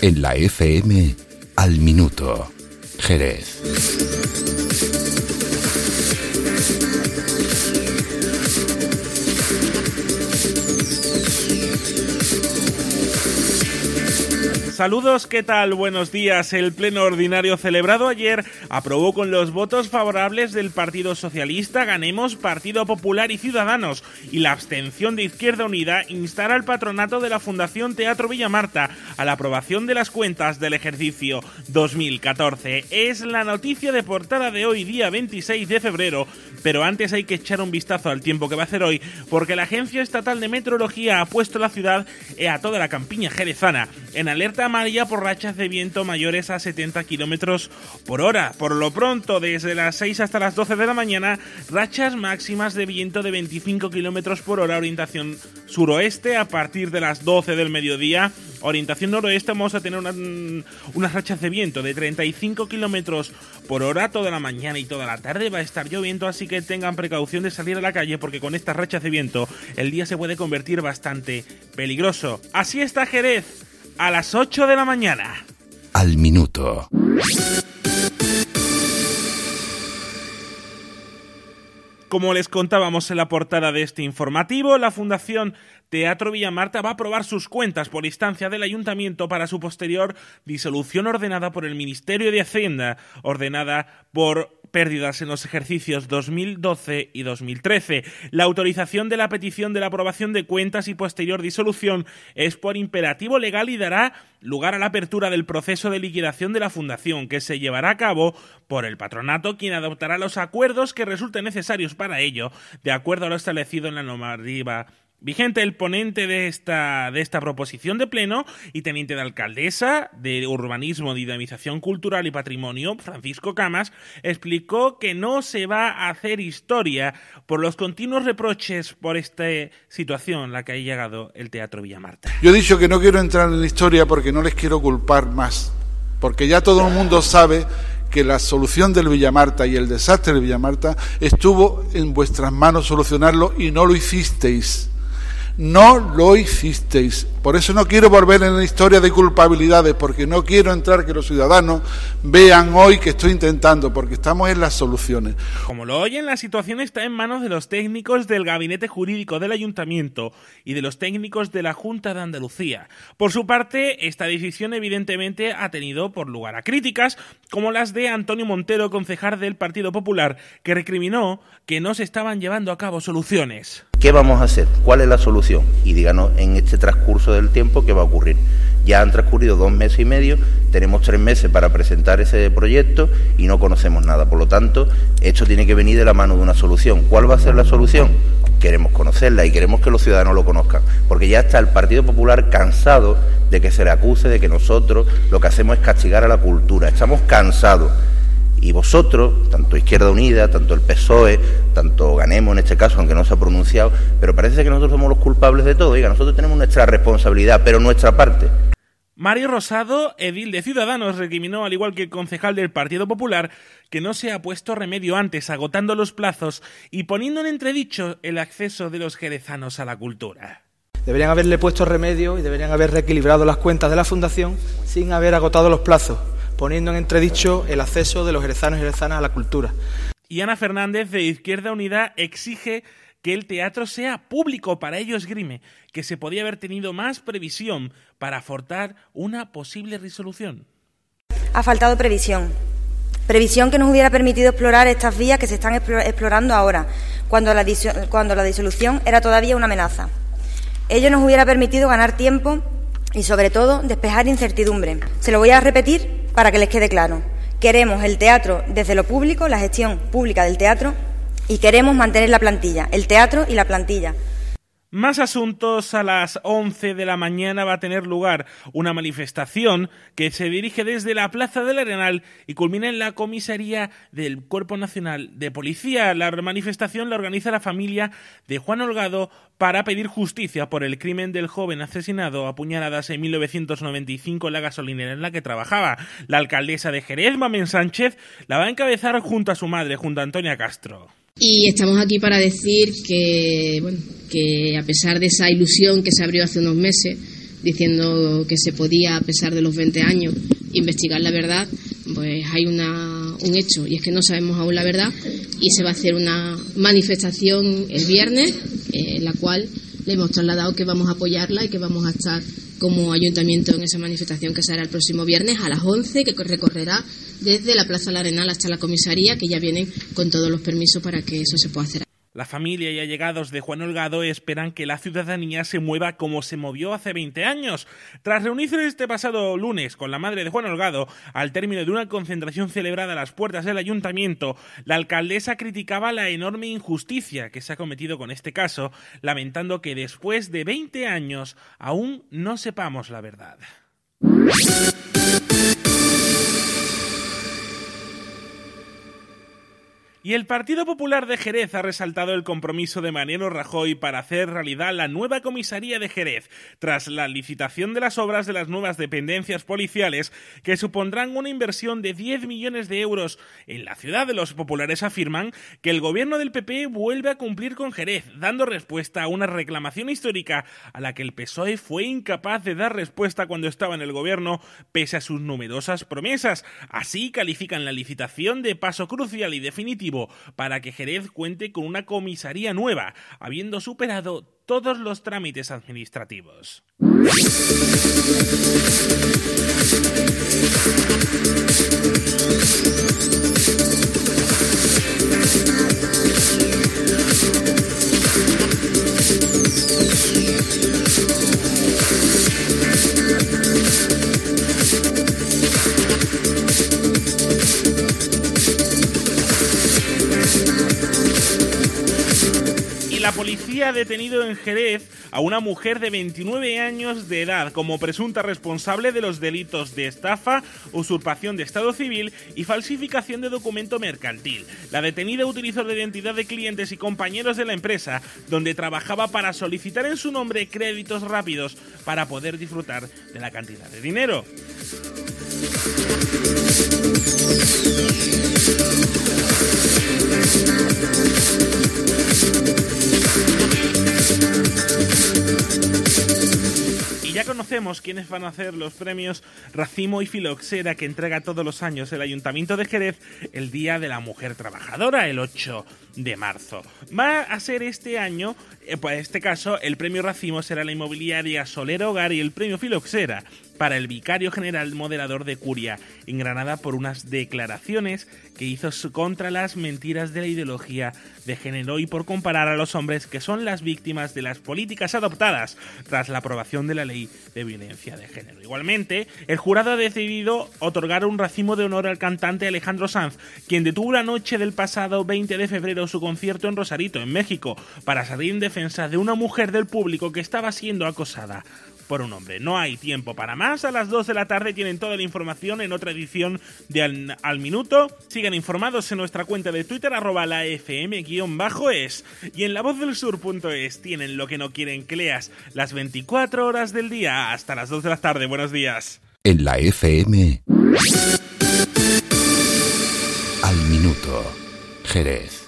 En la FM, al minuto, Jerez. Saludos, ¿qué tal? Buenos días. El pleno ordinario celebrado ayer aprobó con los votos favorables del Partido Socialista, Ganemos, Partido Popular y Ciudadanos y la abstención de Izquierda Unida instar al patronato de la Fundación Teatro Villamarta a la aprobación de las cuentas del ejercicio 2014. Es la noticia de portada de hoy, día 26 de febrero, pero antes hay que echar un vistazo al tiempo que va a hacer hoy porque la Agencia Estatal de Meteorología ha puesto la ciudad y a toda la campiña jerezana en alerta amarilla por rachas de viento mayores a 70 kilómetros por hora. Por lo pronto, desde las 6 hasta las 12 de la mañana, rachas máximas de viento de 25 kilómetros por hora, orientación suroeste. A partir de las 12 del mediodía, orientación noroeste, vamos a tener unas rachas de viento de 35 kilómetros por hora toda la mañana y toda la tarde. Va a estar lloviendo, así que tengan precaución de salir a la calle porque con estas rachas de viento el día se puede convertir bastante peligroso. Así está Jerez a las 8 de la mañana. Al minuto. Como les contábamos en la portada de este informativo, la Fundación Teatro Villamarta va a aprobar sus cuentas por instancia del ayuntamiento para su posterior disolución ordenada por el Ministerio de Hacienda, ordenada por pérdidas en los ejercicios 2012 y 2013. La autorización de la petición de la aprobación de cuentas y posterior disolución es por imperativo legal y dará lugar a la apertura del proceso de liquidación de la fundación que se llevará a cabo por el patronato quien adoptará los acuerdos que resulten necesarios para ello de acuerdo a lo establecido en la normativa Vigente el ponente de esta, de esta proposición de pleno y teniente de alcaldesa de Urbanismo, Dinamización Cultural y Patrimonio, Francisco Camas, explicó que no se va a hacer historia por los continuos reproches por esta situación en la que ha llegado el Teatro Villamarta. Yo he dicho que no quiero entrar en la historia porque no les quiero culpar más, porque ya todo el mundo sabe que la solución del Villamarta y el desastre del Villamarta estuvo en vuestras manos solucionarlo y no lo hicisteis. No lo hicisteis. Por eso no quiero volver en la historia de culpabilidades, porque no quiero entrar que los ciudadanos vean hoy que estoy intentando, porque estamos en las soluciones. Como lo oyen, la situación está en manos de los técnicos del gabinete jurídico del ayuntamiento y de los técnicos de la Junta de Andalucía. Por su parte, esta decisión evidentemente ha tenido por lugar a críticas, como las de Antonio Montero, concejal del Partido Popular, que recriminó que no se estaban llevando a cabo soluciones. ¿Qué vamos a hacer? ¿Cuál es la solución? Y díganos en este transcurso del tiempo qué va a ocurrir. Ya han transcurrido dos meses y medio, tenemos tres meses para presentar ese proyecto y no conocemos nada. Por lo tanto, esto tiene que venir de la mano de una solución. ¿Cuál va a ser la solución? Queremos conocerla y queremos que los ciudadanos lo conozcan, porque ya está el Partido Popular cansado de que se le acuse de que nosotros lo que hacemos es castigar a la cultura. Estamos cansados y vosotros, tanto Izquierda Unida, tanto el PSOE, tanto Ganemos en este caso, aunque no se ha pronunciado, pero parece que nosotros somos los culpables de todo. Oiga, nosotros tenemos nuestra responsabilidad, pero nuestra parte. Mario Rosado, edil de Ciudadanos, recriminó, al igual que el concejal del Partido Popular, que no se ha puesto remedio antes, agotando los plazos y poniendo en entredicho el acceso de los jerezanos a la cultura. Deberían haberle puesto remedio y deberían haber reequilibrado las cuentas de la Fundación sin haber agotado los plazos poniendo en entredicho el acceso de los jerezanos y jerezanas a la cultura. Y Ana Fernández de Izquierda Unida exige que el teatro sea público. Para ello esgrime que se podía haber tenido más previsión para afortar una posible resolución. Ha faltado previsión. Previsión que nos hubiera permitido explorar estas vías que se están explorando ahora, cuando la, cuando la disolución era todavía una amenaza. Ello nos hubiera permitido ganar tiempo y, sobre todo, despejar incertidumbre. Se lo voy a repetir para que les quede claro. Queremos el teatro desde lo público, la gestión pública del teatro, y queremos mantener la plantilla, el teatro y la plantilla. Más asuntos. A las 11 de la mañana va a tener lugar una manifestación que se dirige desde la Plaza del Arenal y culmina en la comisaría del Cuerpo Nacional de Policía. La manifestación la organiza la familia de Juan Holgado para pedir justicia por el crimen del joven asesinado a puñaladas en 1995 en la gasolinera en la que trabajaba. La alcaldesa de Jerez, Mamen Sánchez, la va a encabezar junto a su madre, junto a Antonia Castro. Y estamos aquí para decir que, bueno, que a pesar de esa ilusión que se abrió hace unos meses, diciendo que se podía, a pesar de los 20 años, investigar la verdad, pues hay una, un hecho, y es que no sabemos aún la verdad, y se va a hacer una manifestación el viernes, eh, en la cual le hemos trasladado que vamos a apoyarla y que vamos a estar como ayuntamiento en esa manifestación que será el próximo viernes a las 11, que recorrerá desde la Plaza La Arenal hasta la comisaría, que ya vienen con todos los permisos para que eso se pueda hacer. La familia y allegados de Juan Holgado esperan que la ciudadanía se mueva como se movió hace 20 años. Tras reunirse este pasado lunes con la madre de Juan Holgado, al término de una concentración celebrada a las puertas del ayuntamiento, la alcaldesa criticaba la enorme injusticia que se ha cometido con este caso, lamentando que después de 20 años aún no sepamos la verdad. Y el Partido Popular de Jerez ha resaltado el compromiso de Mariano Rajoy para hacer realidad la nueva comisaría de Jerez, tras la licitación de las obras de las nuevas dependencias policiales, que supondrán una inversión de 10 millones de euros. En la ciudad de los populares afirman que el gobierno del PP vuelve a cumplir con Jerez, dando respuesta a una reclamación histórica a la que el PSOE fue incapaz de dar respuesta cuando estaba en el gobierno, pese a sus numerosas promesas. Así califican la licitación de paso crucial y definitivo para que Jerez cuente con una comisaría nueva, habiendo superado todos los trámites administrativos. Policía ha detenido en Jerez a una mujer de 29 años de edad como presunta responsable de los delitos de estafa, usurpación de estado civil y falsificación de documento mercantil. La detenida utilizó la identidad de clientes y compañeros de la empresa donde trabajaba para solicitar en su nombre créditos rápidos para poder disfrutar de la cantidad de dinero. Conocemos quiénes van a hacer los premios Racimo y Filoxera que entrega todos los años el Ayuntamiento de Jerez el Día de la Mujer Trabajadora, el 8 de marzo. Va a ser este año, eh, pues en este caso, el premio Racimo será la inmobiliaria Soler Hogar y el premio Filoxera para el vicario general moderador de Curia en Granada por unas declaraciones que hizo contra las mentiras de la ideología de género y por comparar a los hombres que son las víctimas de las políticas adoptadas tras la aprobación de la ley de violencia de género. Igualmente, el jurado ha decidido otorgar un racimo de honor al cantante Alejandro Sanz, quien detuvo la noche del pasado 20 de febrero su concierto en Rosarito, en México, para salir en defensa de una mujer del público que estaba siendo acosada por un hombre. No hay tiempo para más. A las 2 de la tarde tienen toda la información en otra edición de Al, Minuto. Sigan informados en nuestra cuenta de Twitter, arroba la FM-es. Y en la voz del sur.es tienen lo que no quieren que leas las 24 horas del día hasta las 2 de la tarde. Buenos días. En la FM. Al Minuto. Jerez.